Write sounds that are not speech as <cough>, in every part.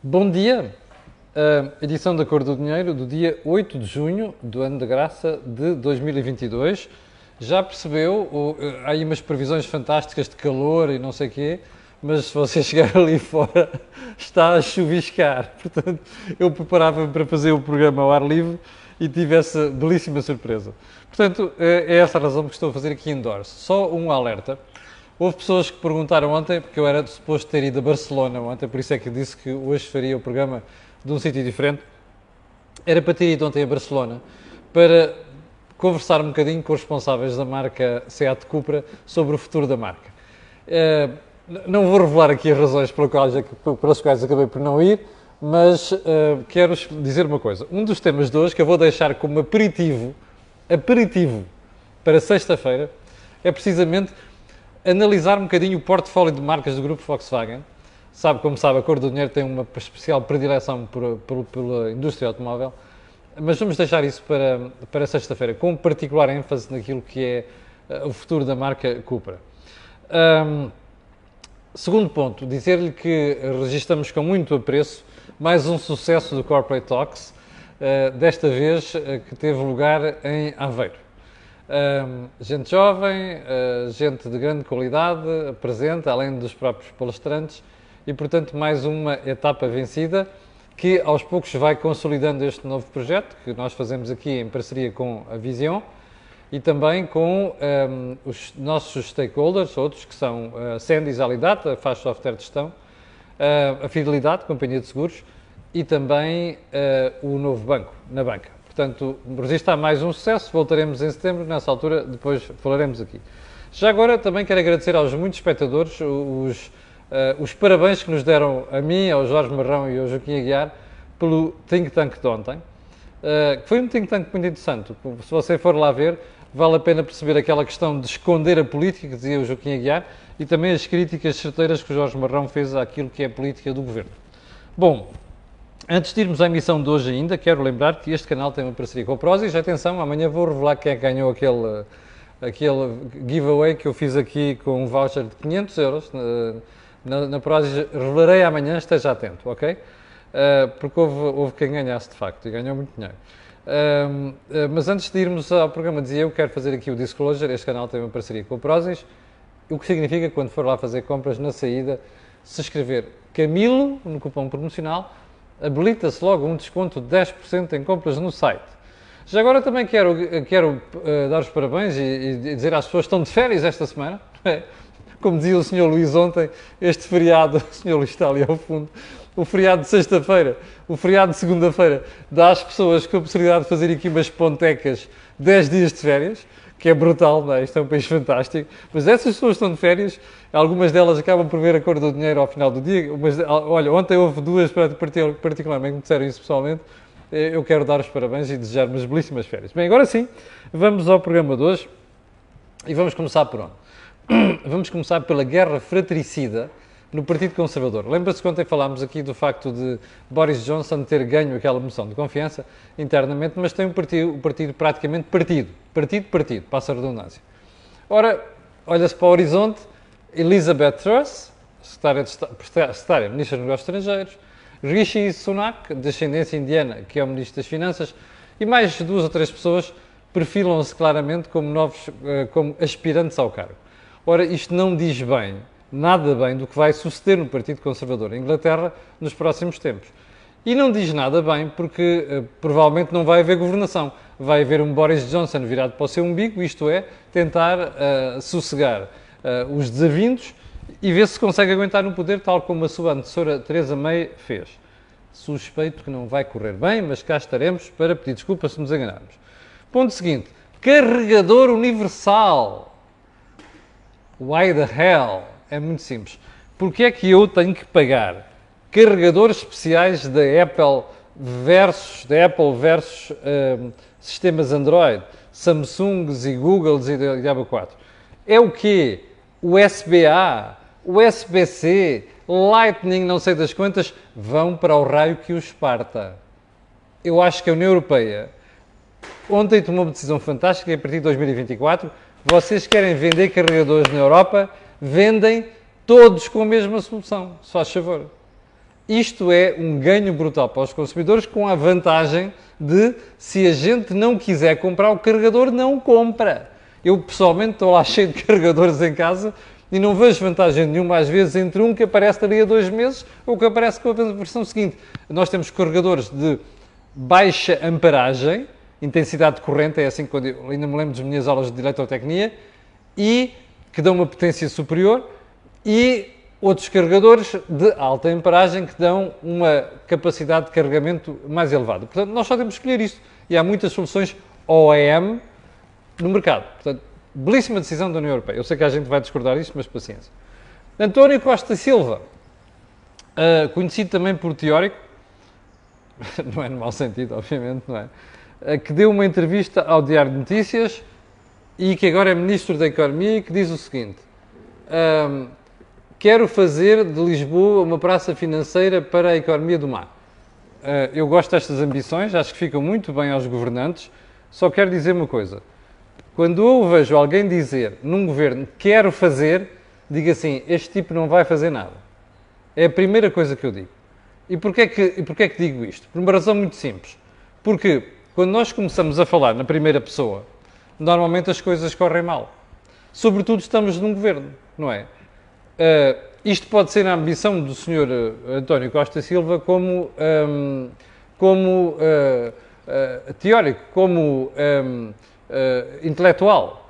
Bom dia! Uh, edição da Cor do Dinheiro do dia 8 de junho do ano de graça de 2022. Já percebeu, uh, há aí umas previsões fantásticas de calor e não sei o quê, mas se você <laughs> chegar ali fora está a chuviscar. <laughs> Portanto, eu preparava-me para fazer o programa ao ar livre e tive essa belíssima surpresa. Portanto, é essa a razão que estou a fazer aqui indoors. Só um alerta. Houve pessoas que perguntaram ontem, porque eu era suposto ter ido a Barcelona ontem, por isso é que disse que hoje faria o programa de um sítio diferente. Era para ter ido ontem a Barcelona para conversar um bocadinho com os responsáveis da marca Seat Cupra sobre o futuro da marca. Uh, não vou revelar aqui as razões pelas quais, acabei por não ir, mas uh, quero dizer uma coisa. Um dos temas de hoje, que eu vou deixar como aperitivo, aperitivo para sexta-feira, é precisamente analisar um bocadinho o portfólio de marcas do grupo Volkswagen. Sabe, como sabe, a Cor do Dinheiro tem uma especial predileção por, por, pela indústria automóvel, mas vamos deixar isso para, para sexta-feira, com particular ênfase naquilo que é uh, o futuro da marca Cupra. Um, segundo ponto, dizer-lhe que registramos com muito apreço mais um sucesso do Corporate Talks, uh, desta vez uh, que teve lugar em Aveiro. Uh, gente jovem, gente de grande qualidade, presente, além dos próprios palestrantes, e portanto mais uma etapa vencida que aos poucos vai consolidando este novo projeto que nós fazemos aqui em parceria com a Vision e também com um, os nossos stakeholders, outros que são a Sendis Alidata, faz software de gestão, uh, a Fidelidade, Companhia de Seguros, e também uh, o novo banco, na banca. Portanto, resista a mais um sucesso, voltaremos em setembro, nessa altura depois falaremos aqui. Já agora também quero agradecer aos muitos espectadores os, uh, os parabéns que nos deram a mim, ao Jorge Marrão e ao Joaquim Aguiar pelo Think Tank de ontem, uh, foi um Think Tank muito interessante. Se você for lá ver, vale a pena perceber aquela questão de esconder a política, que dizia o Joaquim Aguiar, e também as críticas certeiras que o Jorge Marrão fez àquilo que é a política do governo. Bom, antes de irmos à emissão de hoje ainda, quero lembrar que este canal tem uma parceria com o Prozis. Atenção, amanhã vou revelar quem que ganhou aquele, aquele giveaway que eu fiz aqui com um voucher de 500 euros na, na, na Prozis. Revelarei amanhã, esteja atento, ok? Uh, porque houve, houve quem ganhasse de facto e ganhou muito dinheiro. Uh, uh, mas antes de irmos ao programa, dizia eu, quero fazer aqui o disclosure. Este canal tem uma parceria com o Prozis o que significa que quando for lá fazer compras na saída, se escrever Camilo no cupom promocional, habilita-se logo um desconto de 10% em compras no site. Já agora também quero, quero uh, dar os parabéns e, e, dizer às pessoas que estão de férias esta semana. Como dizia o Sr. Luís ontem, este feriado, <laughs> o Sr. Luís está ali ao fundo, o feriado de sexta-feira, o feriado de segunda-feira, dá às pessoas com a possibilidade de fazer aqui umas pontecas 10 dias de férias que é brutal, não é? Isto é um país fantástico. Mas essas pessoas estão de férias, algumas delas acabam por ver a cor do dinheiro ao final do dia. Mas, olha, ontem houve duas, particularmente, que me disseram isso pessoalmente. Eh, eu quero dar os parabéns e desejar umas belíssimas férias. Bem, agora sim, vamos ao programa de hoje e vamos começar por onde? <clears throat> Vamos começar pela guerra fratricida no Partido Conservador. Lembra-se ontem falámos aqui do facto de Boris Johnson ter ganho aquela moção de confiança internamente, mas tem um partido, um partido praticamente partido. Partido, partido, passa a redundância. Ora, olha-se para o horizonte, Elizabeth Truss, secretária, de, secretária Ministra dos Negócios Estrangeiros, Rishi Sunak, de ascendência indiana, que é o Ministro das Finanças, e mais duas ou três pessoas perfilam-se claramente como novos, eh, como aspirantes ao cargo. Ora, isto não diz bem nada bem do que vai suceder no Partido Conservador em Inglaterra nos próximos tempos. E não diz nada bem porque uh, provavelmente não vai haver governação. Vai haver um Boris Johnson virado para o seu umbigo, isto é, tentar uh, sossegar uh, os desavindos e ver se consegue aguentar no poder, tal como a sua antecessora Theresa May fez. Suspeito que não vai correr bem, mas cá estaremos para pedir desculpa se nos enganarmos. Ponto seguinte: carregador universal. Why the hell? É muito simples. Porque é que eu tenho que pagar carregadores especiais da Apple versus, da Apple versus uh, sistemas Android, Samsungs e Googles e Diabo 4? É o quê? USB-A, USB-C, Lightning, não sei das quantas, vão para o raio que os parta. Eu acho que a União Europeia ontem tomou uma decisão fantástica e a partir de 2024 vocês querem vender carregadores na Europa vendem todos com a mesma solução, se faz favor. Isto é um ganho brutal para os consumidores, com a vantagem de, se a gente não quiser comprar o carregador, não compra. Eu, pessoalmente, estou lá <laughs> cheio de carregadores em casa e não vejo vantagem nenhuma, às vezes, entre um que aparece dali a dois meses ou que aparece com a versão seguinte. Nós temos carregadores de baixa amperagem, intensidade de corrente, é assim quando eu ainda me lembro das minhas aulas de eletrotecnia, e que dão uma potência superior, e outros carregadores de alta amperagem que dão uma capacidade de carregamento mais elevada. Portanto, nós só temos que escolher isto. E há muitas soluções OEM no mercado. Portanto, belíssima decisão da União Europeia. Eu sei que a gente vai discordar disto, mas paciência. António Costa Silva, uh, conhecido também por teórico, <laughs> não é no mau sentido, obviamente, não é? Uh, que deu uma entrevista ao Diário de Notícias e que agora é Ministro da Economia e que diz o seguinte: uh, Quero fazer de Lisboa uma praça financeira para a economia do mar. eu gosto destas ambições, acho que ficam muito bem aos governantes, só quero dizer uma coisa quando eu vejo alguém dizer num governo quero fazer, digo assim: este tipo não vai fazer nada. É a primeira coisa que eu digo. E porquê que, e porquê que digo isto? Por uma razão muito simples. Porque quando nós começamos a falar na primeira pessoa, normalmente as coisas correm mal. Sobretudo estamos num governo, não é? Uh, isto pode ser a ambição do Sr. Eh, António Costa Silva como, um, como uh, uh, teórico, como um, uh, intelectual.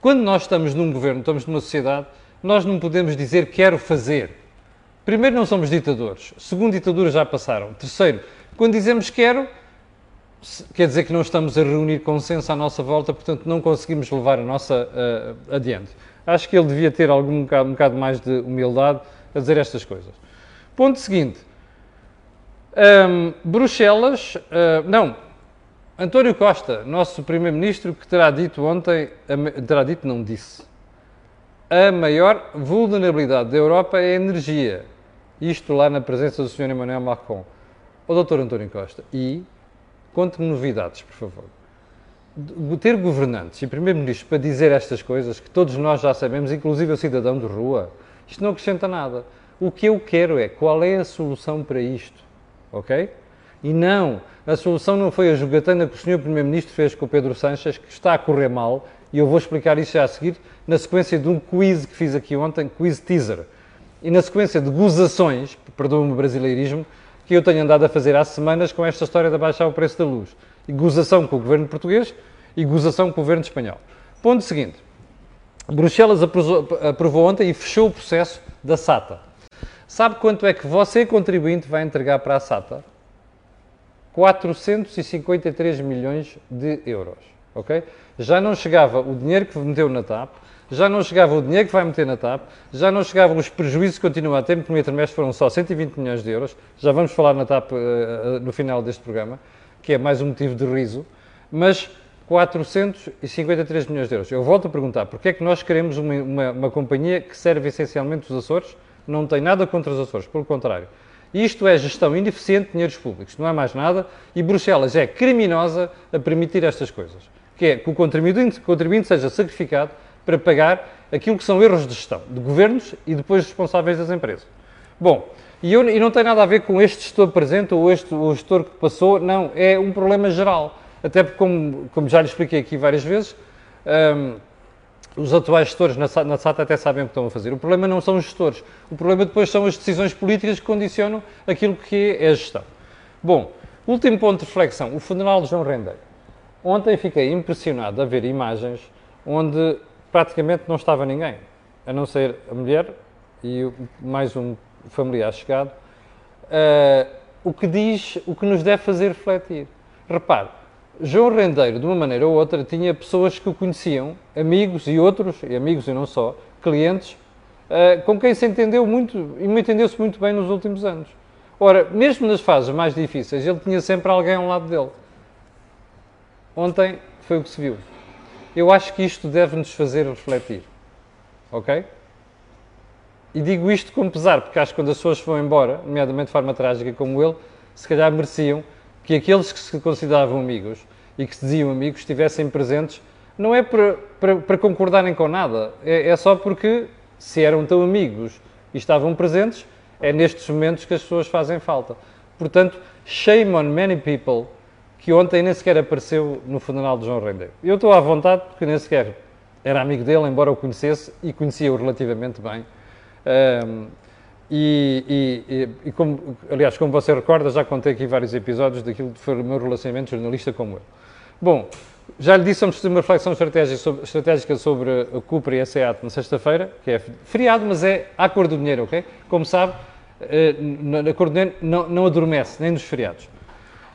Quando nós estamos num governo, estamos numa sociedade, nós não podemos dizer quero fazer. Primeiro, não somos ditadores. Segundo, ditaduras já passaram. Terceiro, quando dizemos quero, quer dizer que não estamos a reunir consenso à nossa volta, portanto não conseguimos levar a nossa uh, adiante. Acho que ele devia ter algum um bocado, um bocado, mais de humildade a dizer estas coisas. Ponto seguinte. Um, Bruxelas, uh, não, António Costa, nosso Primeiro-Ministro, que terá dito ontem, terá dito, não disse, a maior vulnerabilidade da Europa é a energia. Isto lá na presença do Sr. Emmanuel Macron. O Dr. António Costa. E conte-me novidades, por favor. Ter governantes e Primeiro-Ministro para dizer estas coisas que todos nós já sabemos, inclusive o cidadão de rua, isto não acrescenta nada. O que eu quero é qual é a solução para isto. Ok? E não, a solução não foi a jogatana que o Sr. Primeiro-Ministro fez com o Pedro Sanches, que está a correr mal, e eu vou explicar isso já a seguir, na sequência de um quiz que fiz aqui ontem, quiz teaser. E na sequência de gozações, perdoa-me o brasileirismo, que eu tenho andado a fazer há semanas com esta história de baixar o preço da luz. E gozação com o governo português e gozação com o governo espanhol. Ponto seguinte. Bruxelas aprovou ontem e fechou o processo da SATA. Sabe quanto é que você, contribuinte, vai entregar para a SATA? 453 milhões de euros. ok? Já não chegava o dinheiro que meteu na TAP, já não chegava o dinheiro que vai meter na TAP, já não chegavam os prejuízos que continua a ter, no primeiro trimestre foram só 120 milhões de euros, já vamos falar na TAP uh, no final deste programa, que é mais um motivo de riso, mas 453 milhões de euros. Eu volto a perguntar, porquê é que nós queremos uma, uma, uma companhia que serve essencialmente os Açores? Não tem nada contra os Açores, pelo contrário isto é gestão ineficiente de dinheiros públicos, não é mais nada, e Bruxelas é criminosa a permitir estas coisas, que é que o contribuinte, contribuinte seja sacrificado para pagar aquilo que são erros de gestão, de governos e depois responsáveis das empresas. Bom, e, eu, e não tem nada a ver com este gestor presente ou este o gestor que passou, não, é um problema geral. Até porque, como, como já lhe expliquei aqui várias vezes, hum, os atuais gestores na, SATA até sabem o que estão a fazer. O problema não são os gestores. O problema depois são as decisões políticas que condicionam aquilo que é a gestão. Bom, último ponto de reflexão. O funeral de João Rendeiro. Ontem fiquei impressionado a ver imagens onde praticamente não estava ninguém, a não ser a mulher e mais um familiar chegado. Uh, o que diz, o que nos deve fazer refletir. Repare, João Rendeiro, de uma maneira ou outra, tinha pessoas que o conheciam, amigos e outros, e amigos e não só, clientes, uh, com quem se entendeu muito, e me entendeu-se muito bem nos últimos anos. Ora, mesmo nas fases mais difíceis, ele tinha sempre alguém ao lado dele. Ontem foi o que se viu. Eu acho que isto deve nos fazer refletir. Ok? E digo isto com pesar, porque acho que quando as pessoas vão embora, nomeadamente de forma trágica como ele, se calhar mereciam que aqueles que se consideravam amigos e que se diziam amigos estivessem presentes, não é para, para, para concordarem com nada, é, é, só porque se eram tão amigos e estavam presentes, é nestes momentos que as pessoas fazem falta. Portanto, shame on many people que ontem nem sequer apareceu no funeral de João Rendeiro. Eu estou à vontade porque nem sequer era amigo dele, embora o conhecesse e conhecia-o relativamente bem. Um, e, e, e, como, aliás, como você recorda, já contei aqui vários episódios daquilo que foi o meu relacionamento jornalista com ele. Bom, já lhe disse, vamos fazer uma reflexão estratégica sobre a Cupra e a SEAT na sexta-feira, que é feriado, mas é à cor do dinheiro, ok? Como sabe, eh, a cor do dinheiro não, não adormece, nem nos feriados.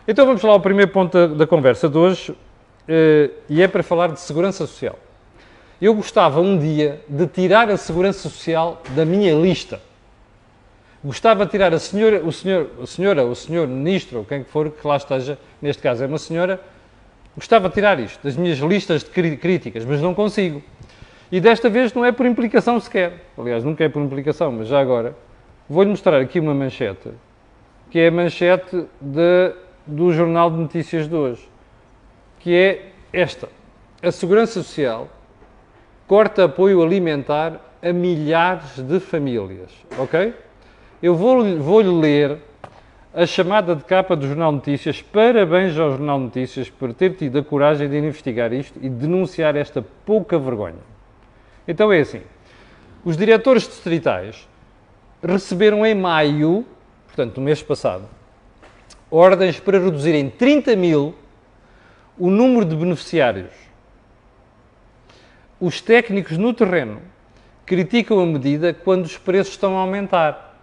Então vamos lá ao primeiro ponto da, conversa de hoje, eh, e é para falar de segurança social. Eu gostava um dia de tirar a segurança social da minha lista. Gostava de tirar a senhora, o senhor, a senhora, o senhor ministro, ou quem for que lá esteja, neste caso é uma senhora, gostava de tirar isto das minhas listas de críticas, mas não consigo. E desta vez não é por implicação sequer. Aliás, nunca é por implicação, mas já agora. Vou-lhe mostrar aqui uma manchete, que é a manchete de, do Jornal de Notícias de hoje, que é esta. A Segurança Social corta apoio alimentar a milhares de famílias. Ok? Eu vou-lhe vou ler a chamada de capa do Jornal Notícias. Parabéns ao Jornal Notícias por ter tido a coragem de investigar isto e denunciar esta pouca vergonha. Então é assim: os diretores distritais receberam em maio, portanto, no mês passado, ordens para reduzir em 30 mil o número de beneficiários os técnicos no terreno criticam a medida quando os preços estão a aumentar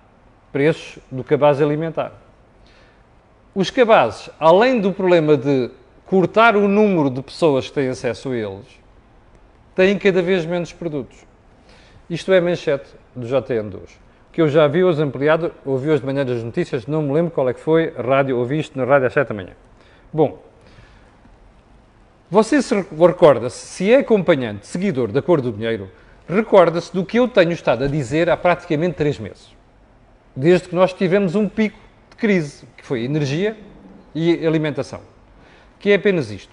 preços do cabaz alimentar. Os cabazes, além do problema de cortar o número de pessoas que têm acesso a eles, têm cada vez menos produtos. Isto é a manchete do JN de hoje, que eu já vi hoje ampliado, ouvi hoje de manhã das notícias, não me lembro qual é que foi, rádio, ouvi isto na rádio às 7 da manhã. Bom, você se recorda-se, se é acompanhante, seguidor da Cor do Dinheiro, recorda-se do que eu tenho estado a dizer há praticamente três meses. Desde que nós tivemos um pico de crise, que foi energia e alimentação. Que é apenas isto.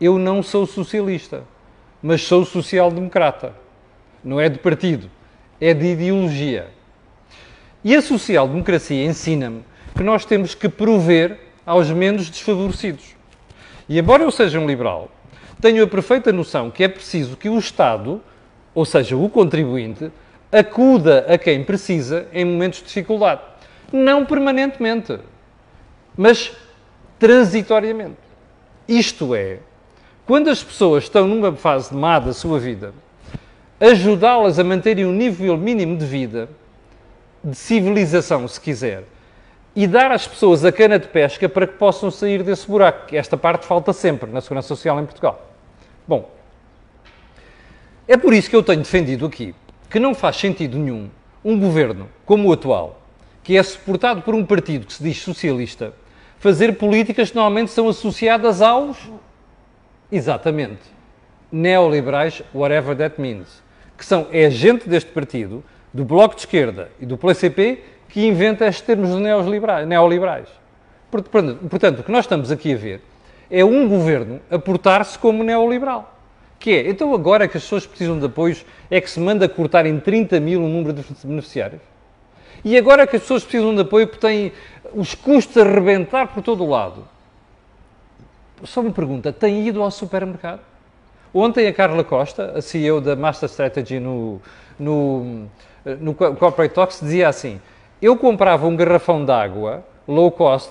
Eu não sou socialista, mas sou social-democrata. Não é de partido, é de ideologia. E a social-democracia ensina-me que nós temos que prover aos menos desfavorecidos. E embora eu seja um liberal, tenho a perfeita noção que é preciso que o Estado, ou seja, o contribuinte, acuda a quem precisa em momentos de dificuldade. Não permanentemente, mas transitoriamente. Isto é, quando as pessoas estão numa fase má da sua vida, ajudá-las a manterem um nível mínimo de vida, de civilização, se quiser, e dar às pessoas a cana de pesca para que possam sair desse buraco. Esta parte falta sempre na Segurança Social em Portugal. Bom, é por isso que eu tenho defendido aqui que não faz sentido nenhum um governo como o atual, que é suportado por um partido que se diz socialista, fazer políticas que normalmente são associadas aos. Exatamente. Neoliberais, whatever that means. Que são, é gente deste partido, do Bloco de Esquerda e do PCP, que inventa estes termos neoliberais. Portanto, o que nós estamos aqui a ver é um governo a portar-se como neoliberal. Que é, então agora que as pessoas precisam de apoios, é que se manda cortar em 30 mil o número de beneficiários? E agora que as pessoas precisam de apoio porque têm os custos a rebentar por todo o lado? Só uma pergunta, tem ido ao supermercado? Ontem a Carla Costa, a CEO da Master Strategy no, no, no Corporate Talks, dizia assim, eu comprava um garrafão de água low cost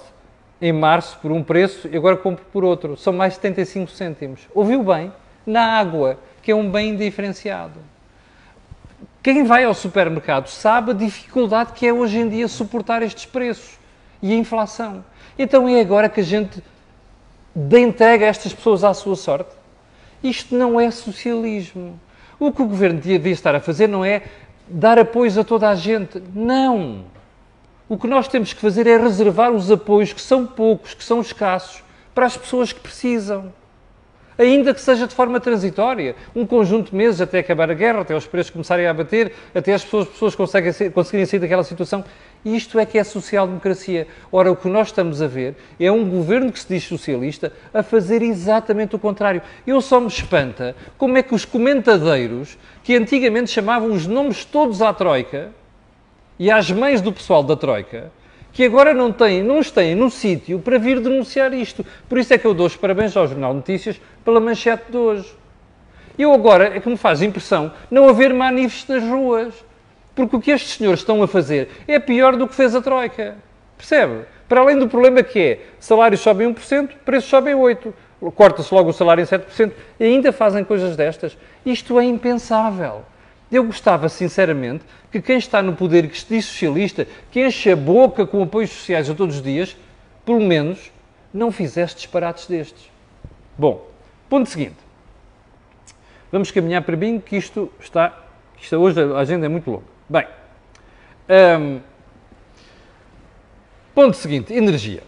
em março por um preço e agora compro por outro. São mais 75 cêntimos. Ouviu bem? Na água, que é um bem diferenciado. Quem vai ao supermercado sabe a dificuldade que é hoje em dia suportar estes preços e a inflação. Então é agora que a gente entrega estas pessoas à sua sorte? Isto não é socialismo. O que o governo devia estar a fazer não é dar apoios a toda a gente. Não! O que nós temos que fazer é reservar os apoios, que são poucos, que são escassos, para as pessoas que precisam. Ainda que seja de forma transitória, um conjunto de meses até acabar a guerra, até os preços começarem a bater, até as pessoas, pessoas conseguirem sair daquela situação. Isto é que é social-democracia. Ora, o que nós estamos a ver é um governo que se diz socialista a fazer exatamente o contrário. Eu só me espanta como é que os comentadeiros, que antigamente chamavam os nomes todos à Troika, e às mães do pessoal da Troika que agora não têm, não os têm no sítio para vir denunciar isto. Por isso é que eu dou os parabéns ao Jornal Notícias pela manchete de hoje. Eu agora é que me faz impressão não haver manifestos nas ruas. Porque o que estes senhores estão a fazer é pior do que fez a Troika. Percebe? Para além do problema que é, salários sobem 1%, preços sobem 8%. Corta-se logo o salário em 7% e ainda fazem coisas destas. Isto é impensável. Eu gostava, sinceramente, que quem está no poder, que se diz socialista, que enche a boca com apoios sociais a todos os dias, pelo menos não fizesse disparates destes. Bom, ponto seguinte. Vamos caminhar para mim, que isto está. Isto hoje a agenda é muito longa. Bem. Um, ponto seguinte: energia.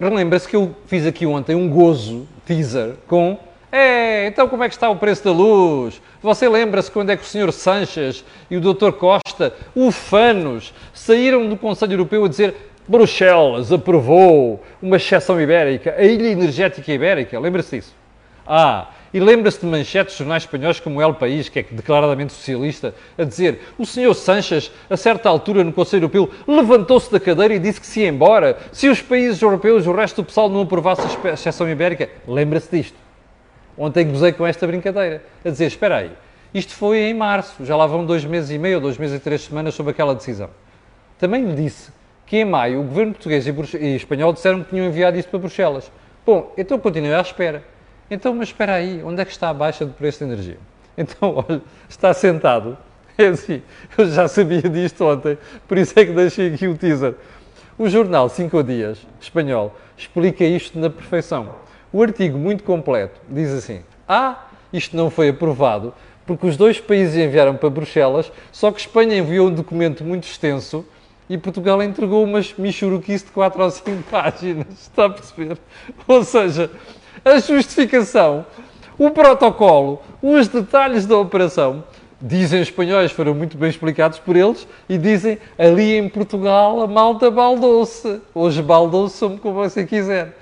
Relembra-se que eu fiz aqui ontem um gozo teaser com é, então como é que está o preço da luz? Você lembra-se quando é que o Sr. Sanches e o Dr. Costa, ufanos, saíram do Conselho Europeu a dizer Bruxelas aprovou uma exceção ibérica, a ilha energética ibérica? Lembra-se disso? Ah, e lembra-se de manchetes de jornais espanhóis como El País, que é declaradamente socialista, a dizer o Sr. Sanches, a certa altura no Conselho Europeu, levantou-se da cadeira e disse que se ia embora se os países europeus, o resto do pessoal, não aprovasse a exceção ibérica. Lembra-se disto? Ontem gozei com esta brincadeira, a dizer, espera aí, isto foi em março, já lá vão dois meses e meio, dois meses e três semanas sobre aquela decisão. Também lhe disse que em maio o governo português e espanhol disseram que tinham enviado isto para Bruxelas. Bom, então continuei à espera. Então, mas espera aí, onde é que está a baixa do preço de energia? Então, <laughs> olha, está sentado. É assim, eu já sabia disto ontem, por isso é que deixei aqui o teaser. O jornal Cinco Dias, espanhol, explica isto na perfeição. O artigo, muito completo, diz assim: Ah, isto não foi aprovado porque os dois países enviaram para Bruxelas, só que Espanha enviou um documento muito extenso e Portugal entregou umas michuruquice de 4 ou 5 <laughs> páginas. Está a perceber? Ou seja, a justificação, o protocolo, os detalhes da operação, dizem espanhóis, foram muito bem explicados por eles, e dizem ali em Portugal a malta baldou-se. Hoje baldou-se como você quiser.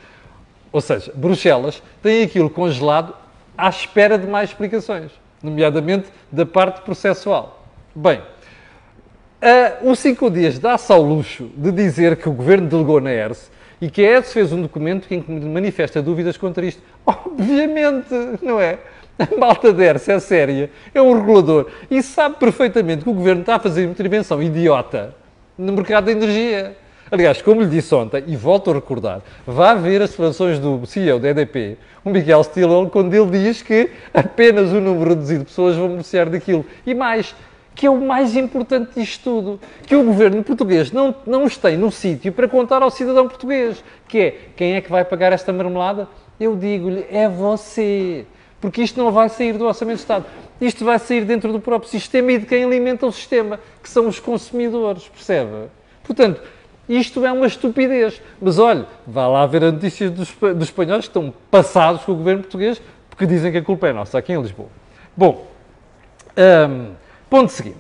Ou seja, Bruxelas tem aquilo congelado à espera de mais explicações, nomeadamente da parte processual. Bem, uh, o cinco dias dá-se ao luxo de dizer que o governo delegou na ERS e que a ERS fez um documento que manifesta dúvidas contra isto. <laughs> Obviamente, não é? A malta da é séria, é um regulador e sabe perfeitamente que o governo está a fazer uma intervenção idiota no mercado da energia. Aliás, como lhe disse ontem, e volto a recordar, vá ver as declarações do CEO da EDP, o Miguel Stilwell, quando ele diz que apenas um número reduzido de pessoas vão beneficiar daquilo. E mais, que é o mais importante disto tudo, que o governo português não, não os tem no sítio para contar ao cidadão português, que é, quem é que vai pagar esta marmelada? Eu digo-lhe, é você. Porque isto não vai sair do Orçamento de Estado. Isto vai sair dentro do próprio sistema e de quem alimenta o sistema, que são os consumidores, percebe? Portanto, isto é uma estupidez. Mas olha, vá lá ver as notícias dos, dos espanhóis que estão passados com o governo português porque dizem que a culpa é nossa aqui em Lisboa. Bom, um, ponto seguinte.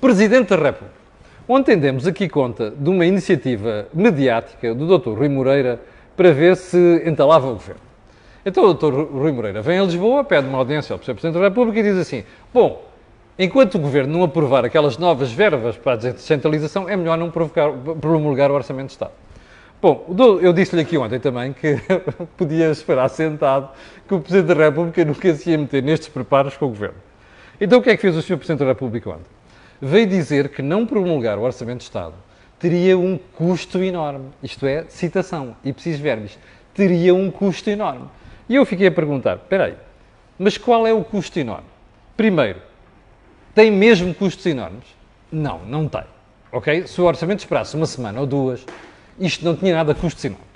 Presidente da República. Ontem demos aqui conta de uma iniciativa mediática do Dr. Rui Moreira para ver se entalava o governo. Então o Dr. Rui Moreira vem a Lisboa, pede uma audiência ao Presidente da República e diz assim: Bom, Enquanto o Governo não aprovar aquelas novas verbas para a descentralização, é melhor não promulgar o Orçamento de Estado. Bom, eu disse-lhe aqui ontem também que <laughs> podia esperar sentado que o Presidente da República nunca se ia meter nestes preparos com o Governo. Então o que é que fez o Sr. Presidente da República ontem? Veio dizer que não promulgar o Orçamento de Estado teria um custo enorme. Isto é, citação, e preciso verbis, teria um custo enorme. E eu fiquei a perguntar, espera aí, mas qual é o custo enorme? Primeiro, tem mesmo custos enormes? Não, não tem. Ok? Se o orçamento esperasse uma semana ou duas, isto não tinha nada de custos enormes.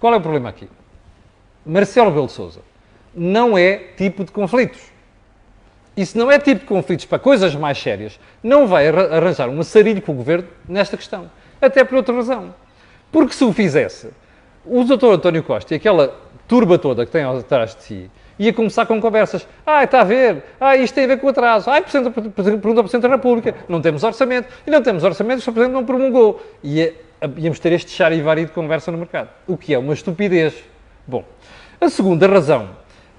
Qual é o problema aqui? Marcelo Belo Souza não é tipo de conflitos. Se não é tipo de conflitos para coisas mais sérias, não vai arranjar um assarilho com o governo nesta questão. Até por outra razão. Porque se o fizesse, o doutor António Costa e aquela turba toda que tem atrás de si ia começar com conversas. Ah, está a ver. Ah, isto tem a ver com o atraso. Ah, pergunta ao Presidente da República. Não temos orçamento. E não temos orçamento, o Sr. Presidente não promulgou. E íamos ter este charivari de conversa no mercado. O que é uma estupidez. Bom, a segunda razão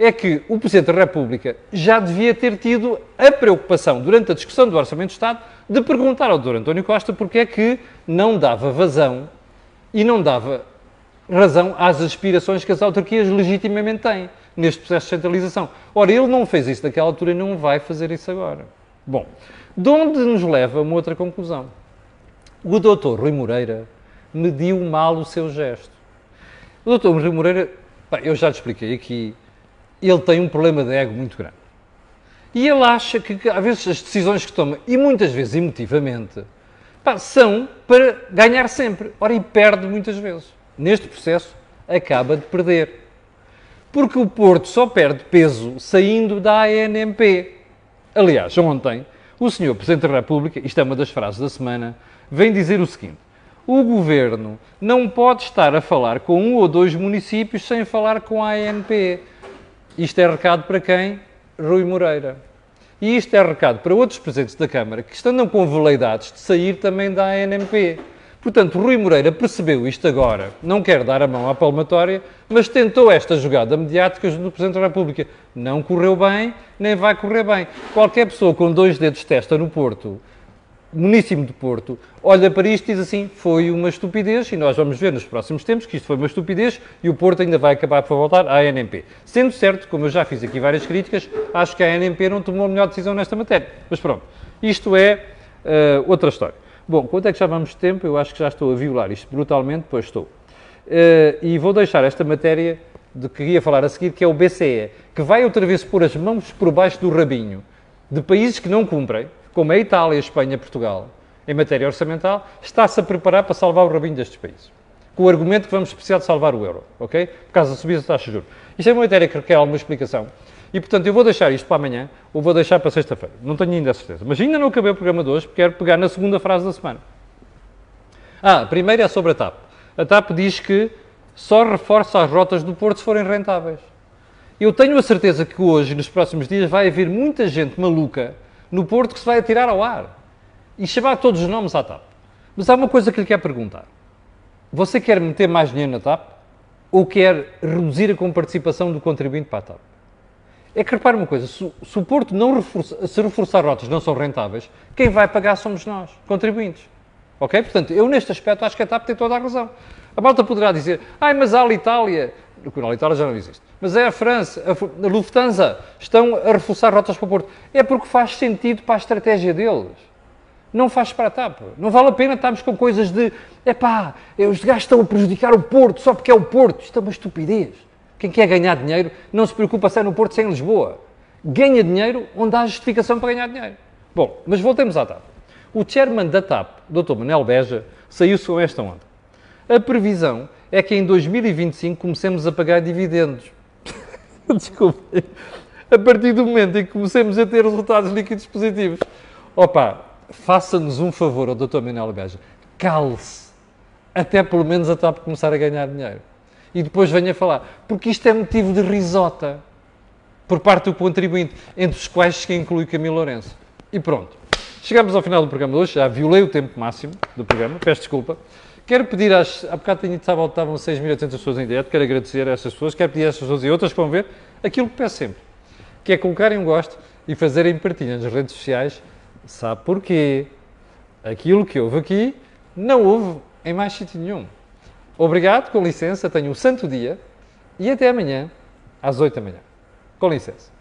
é que o Presidente da República já devia ter tido a preocupação, durante a discussão do Orçamento de Estado, de perguntar ao Dr. António Costa porque é que não dava vazão e não dava razão às aspirações que as autarquias legitimamente têm neste processo de centralização. Ora, ele não fez isso naquela altura e não vai fazer isso agora. Bom, de onde nos leva uma outra conclusão? O doutor Rui Moreira mediu mal o seu gesto. O doutor Rui Moreira, pá, eu já te expliquei aqui, ele tem um problema de ego muito grande. E ele acha que, às vezes, as decisões que toma, e muitas vezes emotivamente, pá, são para ganhar sempre. Ora, e perde muitas vezes. Neste processo, acaba de perder. Porque o Porto só perde peso saindo da ANMP. Aliás, ontem, o Sr. Presidente da República, isto é uma das frases da semana, vem dizer o seguinte: o Governo não pode estar a falar com um ou dois municípios sem falar com a ANP. Isto é recado para quem? Rui Moreira. E isto é recado para outros presidentes da Câmara que estão com veleidades de sair também da ANP. Portanto, Rui Moreira percebeu isto agora, não quer dar a mão à palmatória, mas tentou esta jogada mediática do Presidente da República. Não correu bem, nem vai correr bem. Qualquer pessoa com dois dedos de testa no Porto, muníssimo de Porto, olha para isto e diz assim, foi uma estupidez, e nós vamos ver nos próximos tempos que isto foi uma estupidez e o Porto ainda vai acabar por voltar à ANP. Sendo certo, como eu já fiz aqui várias críticas, acho que a ANP não tomou a melhor decisão nesta matéria. Mas pronto, isto é uh, outra história. Bom, quanto é que já vamos de tempo? Eu acho que já estou a violar isto brutalmente, pois estou. Uh, e vou deixar esta matéria de que ia falar a seguir, que é o BCE, que vai outra vez pôr as mãos por baixo do rabinho de países que não cumprem, como a Itália, a Espanha, Portugal, em matéria orçamental, está-se a preparar para salvar o rabinho destes países. Com o argumento que vamos precisar de salvar o euro, ok? Por causa da subida da taxa de juros. Isto é uma matéria que requer alguma explicação. E, portanto, eu vou deixar isto para amanhã ou vou deixar para sexta-feira. Não tenho ainda a certeza. Mas ainda não acabei o programa de hoje, porque quero pegar na segunda frase da semana. Ah, a primeira é sobre a TAP. A TAP diz que só reforça as rotas do Porto se forem rentáveis. Eu tenho a certeza que hoje, nos próximos dias, vai haver muita gente maluca no Porto que se vai atirar ao ar e chamar todos os nomes à TAP. Mas há uma coisa que lhe quero perguntar. Você quer meter mais dinheiro na TAP ou quer reduzir a comparticipação do contribuinte para a TAP? É que repare uma coisa, se, o Porto não reforça, se reforçar rotas não são rentáveis, quem vai pagar somos nós, contribuintes. Ok? Portanto, eu neste aspecto acho que a TAP tem toda a razão. A malta poderá dizer, ai, mas a Alitalia, o Alitalia já não existe, mas é a França, a Lufthansa, estão a reforçar rotas para o Porto. É porque faz sentido para a estratégia deles. Não faz para a TAP. Não vale a pena estarmos com coisas de, epá, os gajos estão a prejudicar o Porto só porque é o Porto. Isto é uma estupidez. Quem quer ganhar dinheiro não se preocupa se é no Porto, se é em Lisboa. Ganha dinheiro onde há justificação para ganhar dinheiro. Bom, mas voltemos à TAP. O chairman da TAP, Dr. Manel Beja, saiu-se com esta onda. A previsão é que em 2025 comecemos a pagar dividendos. <laughs> Desculpe. A partir do momento em que comecemos a ter resultados líquidos positivos. Opa, faça-nos um favor ao Dr. Manel Beja. Cale-se. Até pelo menos a TAP começar a ganhar dinheiro e depois venha falar. Porque isto é motivo de risota por parte do contribuinte, entre os quais se inclui Camilo Lourenço. E pronto. Chegamos ao final do programa de hoje, já violei o tempo máximo do programa, peço desculpa. Quero pedir às. Há bocado tinha estava, estavam 6.800 pessoas em direto, quero agradecer a essas pessoas, quero pedir a essas pessoas e outras que vão ver aquilo que peço sempre, que é colocarem um gosto e fazerem partilha nas redes sociais. Sabe porquê? Aquilo que houve aqui não houve em mais sítio nenhum. Obrigado, com licença, tenho um santo dia e até amanhã às 8 da manhã. Com licença.